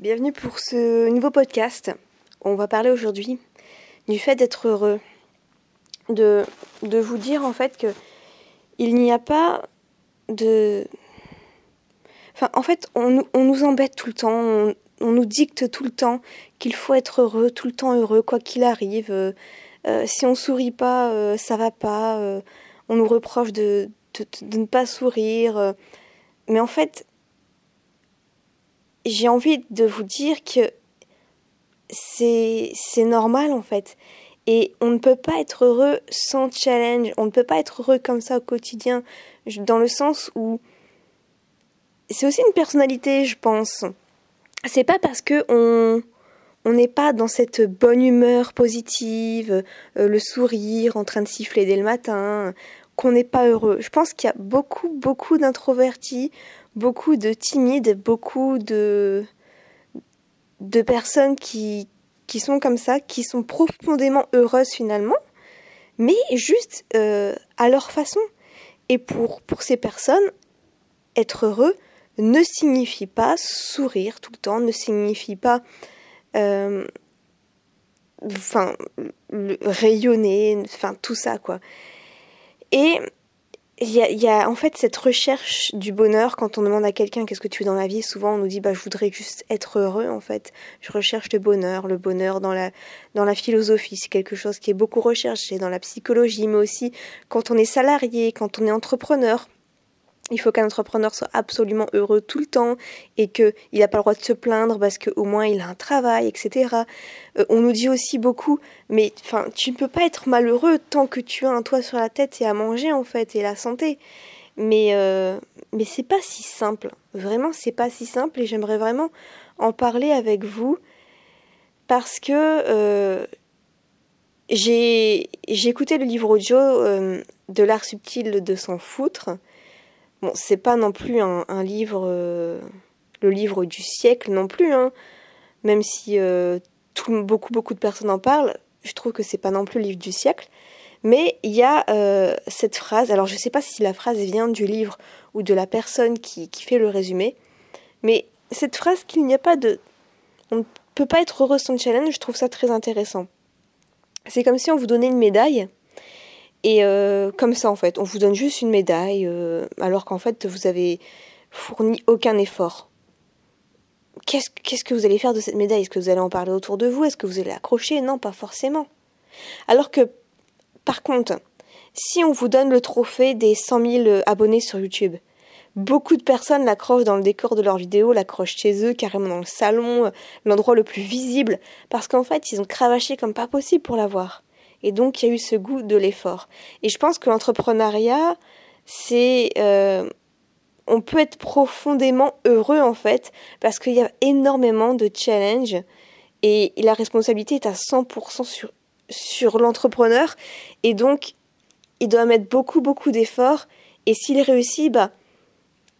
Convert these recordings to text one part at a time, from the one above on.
Bienvenue pour ce nouveau podcast. On va parler aujourd'hui du fait d'être heureux. De, de vous dire en fait que il n'y a pas de. Enfin, en fait, on, on nous embête tout le temps, on, on, nous dicte tout le temps qu'il faut être heureux, tout le temps heureux, quoi qu'il arrive. Euh, euh, si on sourit pas, euh, ça va pas. Euh, on nous reproche de, de, de, ne pas sourire. mais en fait, j'ai envie de vous dire que c'est normal en fait. Et on ne peut pas être heureux sans challenge. On ne peut pas être heureux comme ça au quotidien, dans le sens où c'est aussi une personnalité, je pense. C'est pas parce que on on n'est pas dans cette bonne humeur positive, euh, le sourire en train de siffler dès le matin, qu'on n'est pas heureux. Je pense qu'il y a beaucoup, beaucoup d'introvertis, beaucoup de timides, beaucoup de, de personnes qui, qui sont comme ça, qui sont profondément heureuses finalement, mais juste euh, à leur façon. Et pour, pour ces personnes, être heureux ne signifie pas sourire tout le temps, ne signifie pas euh, enfin rayonner, enfin tout ça quoi. Et il y a, y a, en fait cette recherche du bonheur quand on demande à quelqu'un qu'est-ce que tu veux dans la vie. Souvent on nous dit bah je voudrais juste être heureux en fait. Je recherche le bonheur, le bonheur dans la dans la philosophie, c'est quelque chose qui est beaucoup recherché dans la psychologie, mais aussi quand on est salarié, quand on est entrepreneur. Il faut qu'un entrepreneur soit absolument heureux tout le temps et qu'il n'a pas le droit de se plaindre parce qu'au moins il a un travail, etc. Euh, on nous dit aussi beaucoup, mais enfin, tu ne peux pas être malheureux tant que tu as un toit sur la tête et à manger en fait et la santé. Mais euh, mais c'est pas si simple. Vraiment, c'est pas si simple et j'aimerais vraiment en parler avec vous parce que euh, j'ai écouté le livre audio euh, de l'art subtil de s'en foutre Bon, c'est pas non plus un, livre, euh, le livre du siècle non plus, hein. même si euh, beaucoup beaucoup de personnes en parlent. Je trouve que c'est pas non plus le livre du siècle. Mais il y a euh, cette phrase, alors je sais pas si la phrase vient du livre ou de la personne qui, qui fait le résumé, mais cette phrase qu'il n'y a pas de. On ne peut pas être heureux sans challenge, je trouve ça très intéressant. C'est comme si on vous donnait une médaille et euh, comme ça, en fait, on vous donne juste une médaille, euh, alors qu'en fait, vous avez fourni aucun effort. Qu'est-ce, que vous allez faire de cette médaille? Est-ce que vous allez en parler autour de vous? Est-ce que vous allez l'accrocher? Non, pas forcément. Alors que, par contre, si on vous donne le trophée des 100 000 abonnés sur YouTube, beaucoup de personnes l'accrochent dans le décor de leur vidéo, l'accrochent chez eux, carrément dans le salon, l'endroit le plus visible, parce qu'en fait, ils ont cravaché comme pas possible pour l'avoir. Et donc, il y a eu ce goût de l'effort. Et je pense que l'entrepreneuriat, c'est... Euh, on peut être profondément heureux, en fait, parce qu'il y a énormément de challenges. Et la responsabilité est à 100% sur, sur l'entrepreneur. Et donc, il doit mettre beaucoup, beaucoup d'efforts. Et s'il réussit, bah,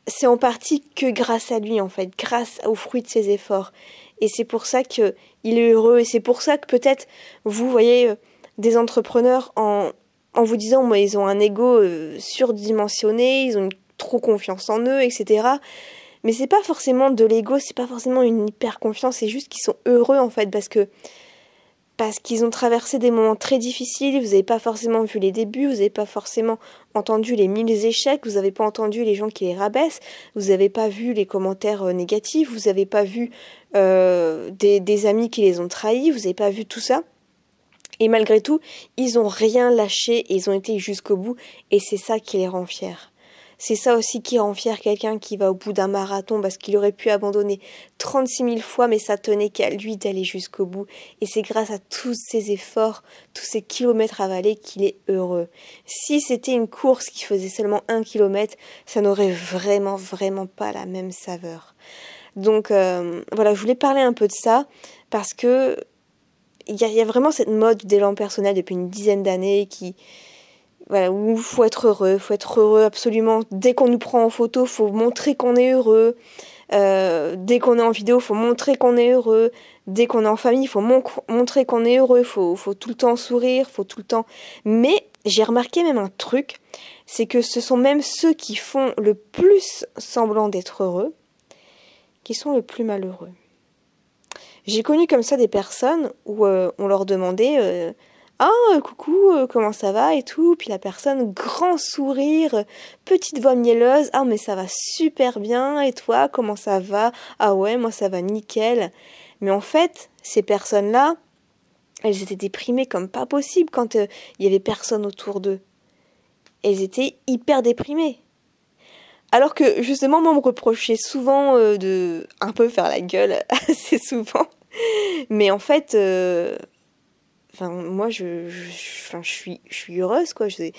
c'est en partie que grâce à lui, en fait, grâce aux fruits de ses efforts. Et c'est pour ça qu'il est heureux. Et c'est pour ça que peut-être, vous voyez, des entrepreneurs en, vous disant, moi, ils ont un ego euh, surdimensionné, ils ont une, trop confiance en eux, etc. Mais c'est pas forcément de l'ego, c'est pas forcément une hyper confiance, c'est juste qu'ils sont heureux en fait parce que parce qu'ils ont traversé des moments très difficiles, vous n'avez pas forcément vu les débuts, vous n'avez pas forcément entendu les mille échecs, vous n'avez pas entendu les gens qui les rabaissent, vous n'avez pas vu les commentaires euh, négatifs, vous n'avez pas vu euh, des amis qui les ont trahis, vous n'avez pas vu tout ça. Et malgré tout, ils ont rien lâché ils ont été jusqu'au bout et c'est ça qui les rend fiers. C'est ça aussi qui rend fier quelqu'un qui va au bout d'un marathon parce qu'il aurait pu abandonner 36 000 fois mais ça tenait qu'à lui d'aller jusqu'au bout. Et c'est grâce à tous ces efforts, tous ces kilomètres avalés qu'il est heureux. Si c'était une course qui faisait seulement un kilomètre, ça n'aurait vraiment vraiment pas la même saveur. Donc euh, voilà, je voulais parler un peu de ça parce que il y, y, a vraiment cette mode d'élan personnel depuis une dizaine d'années qui voilà faut être heureux, faut être heureux absolument dès qu'on nous prend en photo, faut montrer qu'on est heureux. Euh, dès qu'on est en vidéo, faut montrer qu'on est heureux. Dès qu'on est en famille, faut mon montrer qu'on est heureux. Faut faut tout le temps sourire, faut tout le temps. Mais j'ai remarqué même un truc, c'est que ce sont même ceux qui font le plus semblant d'être heureux qui sont le plus malheureux. J'ai connu comme ça des personnes où euh, on leur demandait Ah, coucou, comment ça va et tout? Puis la personne, grand sourire, petite voix mielleuse Ah, mais ça va super bien. Et toi, comment ça va? Ah, ouais, moi ça va nickel. Mais en fait, ces personnes-là, elles étaient déprimées comme pas possible quand il y avait personne autour d'eux. Elles étaient hyper déprimées. Alors que justement, moi, on me reprochait souvent de un peu faire la gueule assez souvent. Mais en fait, euh, enfin, moi, je, je, suis, je suis heureuse, quoi. Je,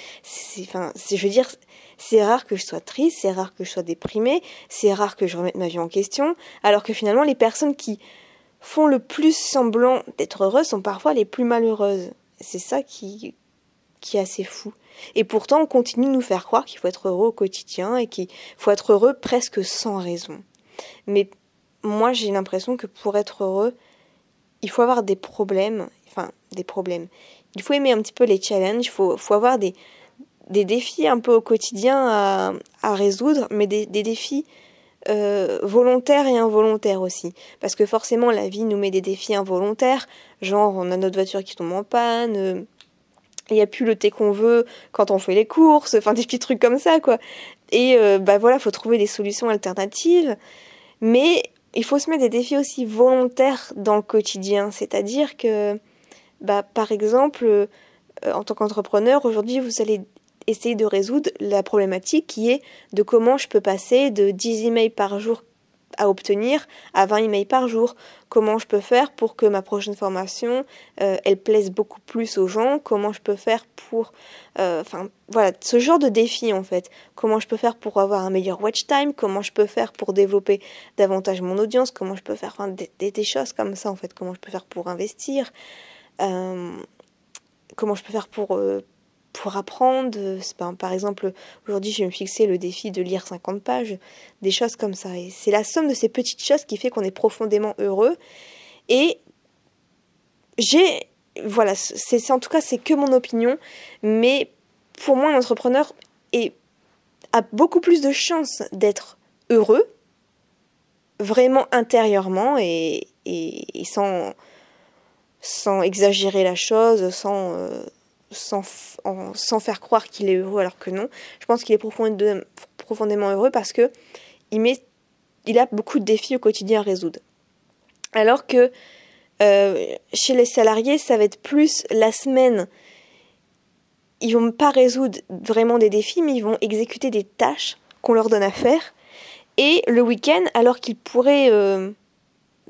enfin, je veux dire, c'est rare que je sois triste, c'est rare que je sois déprimée, c'est rare que je remette ma vie en question. Alors que finalement, les personnes qui font le plus semblant d'être heureuses sont parfois les plus malheureuses. C'est ça qui, qui est assez fou. Et pourtant, on continue de nous faire croire qu'il faut être heureux au quotidien et qu'il faut être heureux presque sans raison. Mais moi, j'ai l'impression que pour être heureux, il faut avoir des problèmes, enfin des problèmes. Il faut aimer un petit peu les challenges, il faut, faut avoir des, des défis un peu au quotidien à, résoudre, mais des, défis euh, volontaires et involontaires aussi. Parce que forcément, la vie nous met des défis involontaires, genre on a notre voiture qui tombe en panne, euh, il n'y a plus le thé qu'on veut quand on fait les courses, enfin des petits trucs comme ça, quoi. Et euh, bah voilà, faut trouver des solutions alternatives. Mais il faut se mettre des défis aussi volontaires dans le quotidien. C'est-à-dire que, bah, par exemple, euh, en tant qu'entrepreneur, aujourd'hui, vous allez essayer de résoudre la problématique qui est de comment je peux passer de 10 emails par jour à obtenir à 20 emails par jour. Comment je peux faire pour que ma prochaine formation, euh, elle plaise beaucoup plus aux gens? Comment je peux faire pour... Euh, enfin, voilà, ce genre de défi en fait. Comment je peux faire pour avoir un meilleur watch time? Comment je peux faire pour développer davantage mon audience? Comment je peux faire des, choses comme ça en fait. Comment je peux faire pour investir? Euh, Comment je peux faire pour pour apprendre. par exemple, aujourd'hui, je vais me fixer le défi de lire 50 pages, des choses comme ça. Et c'est la somme de ces petites choses qui fait qu'on est profondément heureux. Et j'ai, voilà, c'est en tout cas, c'est que mon opinion, mais pour moi, un entrepreneur est, a beaucoup plus de chances d'être heureux, vraiment intérieurement et, et, sans, sans exagérer la chose, sans. Euh, sans, faire croire qu'il est heureux alors que non. Je pense qu'il est profondément, profondément heureux parce que il, met, il a beaucoup de défis au quotidien à résoudre. Alors que euh, chez les salariés, ça va être plus la semaine. Ils vont pas résoudre vraiment des défis, mais ils vont exécuter des tâches qu'on leur donne à faire. Et le week-end, alors qu'ils pourraient euh,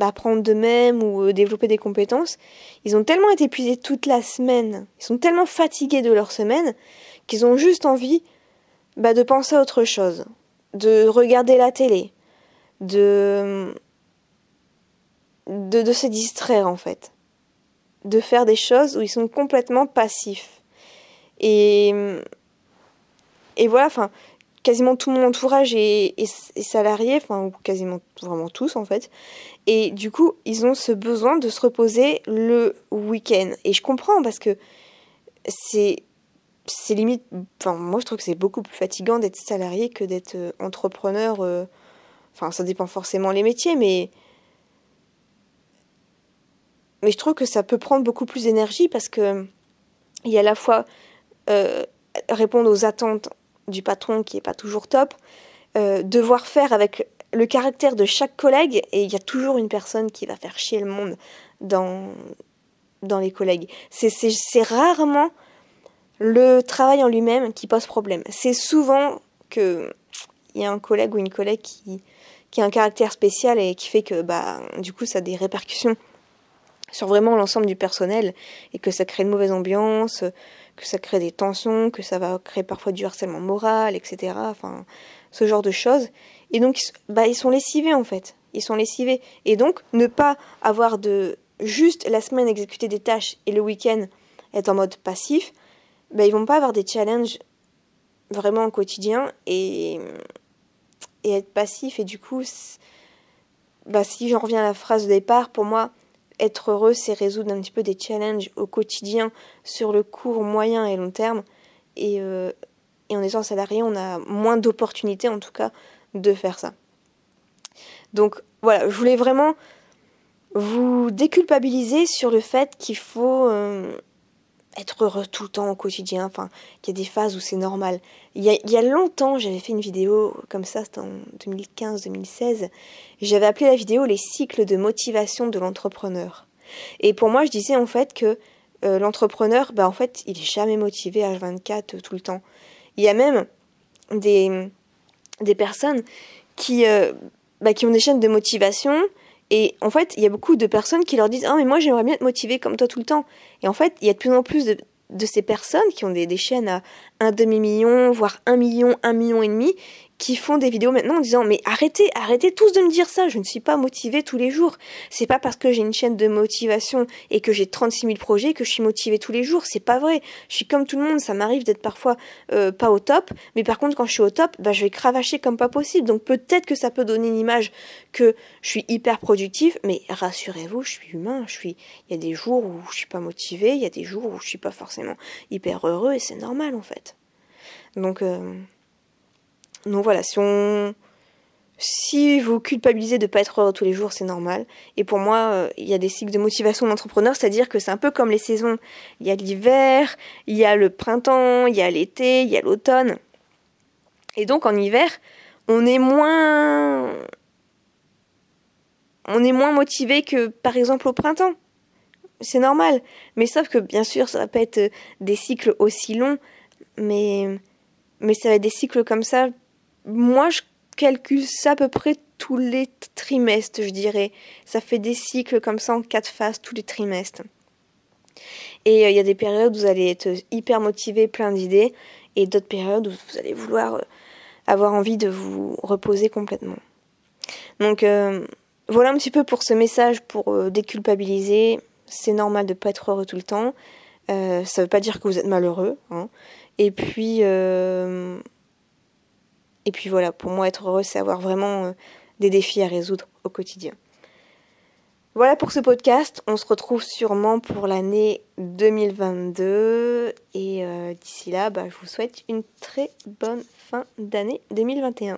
apprendre d'eux-mêmes ou euh, développer des compétences, ils ont tellement été épuisés toute la semaine, ils sont tellement fatigués de leur semaine qu'ils ont juste envie bah, de penser à autre chose, de regarder la télé, de, de, de se distraire en fait, de faire des choses où ils sont complètement passifs. Et, et voilà, enfin, quasiment tout mon entourage est, salarié, enfin, ou quasiment vraiment tous en fait. Et du coup, ils ont ce besoin de se reposer le week-end. Et je comprends parce que c'est limite enfin moi je trouve que c'est beaucoup plus fatigant d'être salarié que d'être euh, entrepreneur euh, enfin ça dépend forcément les métiers mais mais je trouve que ça peut prendre beaucoup plus d'énergie parce que il y a à la fois euh, répondre aux attentes du patron qui est pas toujours top, euh, devoir faire avec le caractère de chaque collègue, et il y a toujours une personne qui va faire chier le monde dans, dans les collègues. C'est rarement le travail en lui-même qui pose problème. C'est souvent que il y a un collègue ou une collègue qui, qui a un caractère spécial et qui fait que bah du coup ça a des répercussions sur vraiment l'ensemble du personnel et que ça crée une mauvaise ambiance, que ça crée des tensions, que ça va créer parfois du harcèlement moral, etc. Enfin, ce genre de choses. Et donc, bah, ils sont lessivés en fait. Ils sont lessivés. Et donc, ne pas avoir de juste la semaine exécuter des tâches et le week-end être en mode passif, bah, ils vont pas avoir des challenges vraiment au quotidien et, et être passif. Et du coup, bah, si j'en reviens à la phrase de départ, pour moi, être heureux, c'est résoudre un petit peu des challenges au quotidien sur le court, moyen et long terme. Et, euh, et en étant salarié, on a moins d'opportunités, en tout cas, de faire ça. Donc voilà, je voulais vraiment vous déculpabiliser sur le fait qu'il faut euh, être heureux tout le temps au quotidien. Enfin, qu'il y a des phases où c'est normal. Il y, a, il longtemps, j'avais fait une vidéo comme ça, c'était en 2015-2016. J'avais appelé la vidéo Les cycles de motivation de l'entrepreneur. Et pour moi, je disais en fait que euh, l'entrepreneur, bah, en fait, il est jamais motivé à 24 euh, tout le temps. Il y a même des, des personnes qui, euh, bah, qui ont des chaînes de motivation. Et en fait, il y a beaucoup de personnes qui leur disent Ah, mais moi, j'aimerais bien être motivé comme toi tout le temps. Et en fait, il y a de plus en plus de, ces personnes qui ont des chaînes à un demi-million, voire un million, un million et demi, qui font des vidéos maintenant en disant mais arrêtez, arrêtez tous de me dire ça, je ne suis pas motivée tous les jours. C'est pas parce que j'ai une chaîne de motivation et que j'ai 36 000 projets que je suis motivée tous les jours, c'est pas vrai. Je suis comme tout le monde, ça m'arrive d'être parfois euh, pas au top, mais par contre quand je suis au top, bah, je vais cravacher comme pas possible. Donc peut-être que ça peut donner une image que je suis hyper productive, mais rassurez-vous, je suis humain, je suis il y a des jours où je suis pas motivée, il y a des jours où je suis pas forcément hyper heureux et c'est normal en fait. Donc euh, donc voilà, si on vous culpabilisez de ne pas être heureux tous les jours, c'est normal. Et pour moi, euh, il y a des cycles de motivation d'entrepreneur, c'est-à-dire que c'est un peu comme les saisons. Il y a l'hiver, il y a le printemps, il y a l'été, il y a l'automne. Et donc en hiver, on est moins on est moins motivé que par exemple au printemps. C'est normal. Mais sauf que bien sûr, ça va pas être des cycles aussi longs, mais mais ça va être des cycles comme ça moi, je calcule ça à peu près tous les trimestres, je dirais. Ça fait des cycles comme ça en quatre phases tous les trimestres. Et euh, il y a des périodes où vous allez être hyper motivé, plein d'idées, et d'autres périodes où vous allez vouloir euh, avoir envie de vous reposer complètement. Donc euh, voilà un petit peu pour ce message pour déculpabiliser. C'est normal de ne pas être heureux tout le temps. ça ne veut pas dire que vous êtes malheureux. Hein. Et puis et puis voilà, pour moi, être heureux, c'est avoir vraiment euh, des défis à résoudre au quotidien. Voilà pour ce podcast. On se retrouve sûrement pour l'année 2022. Et euh, d'ici là, bah, je vous souhaite une très bonne fin d'année 2021.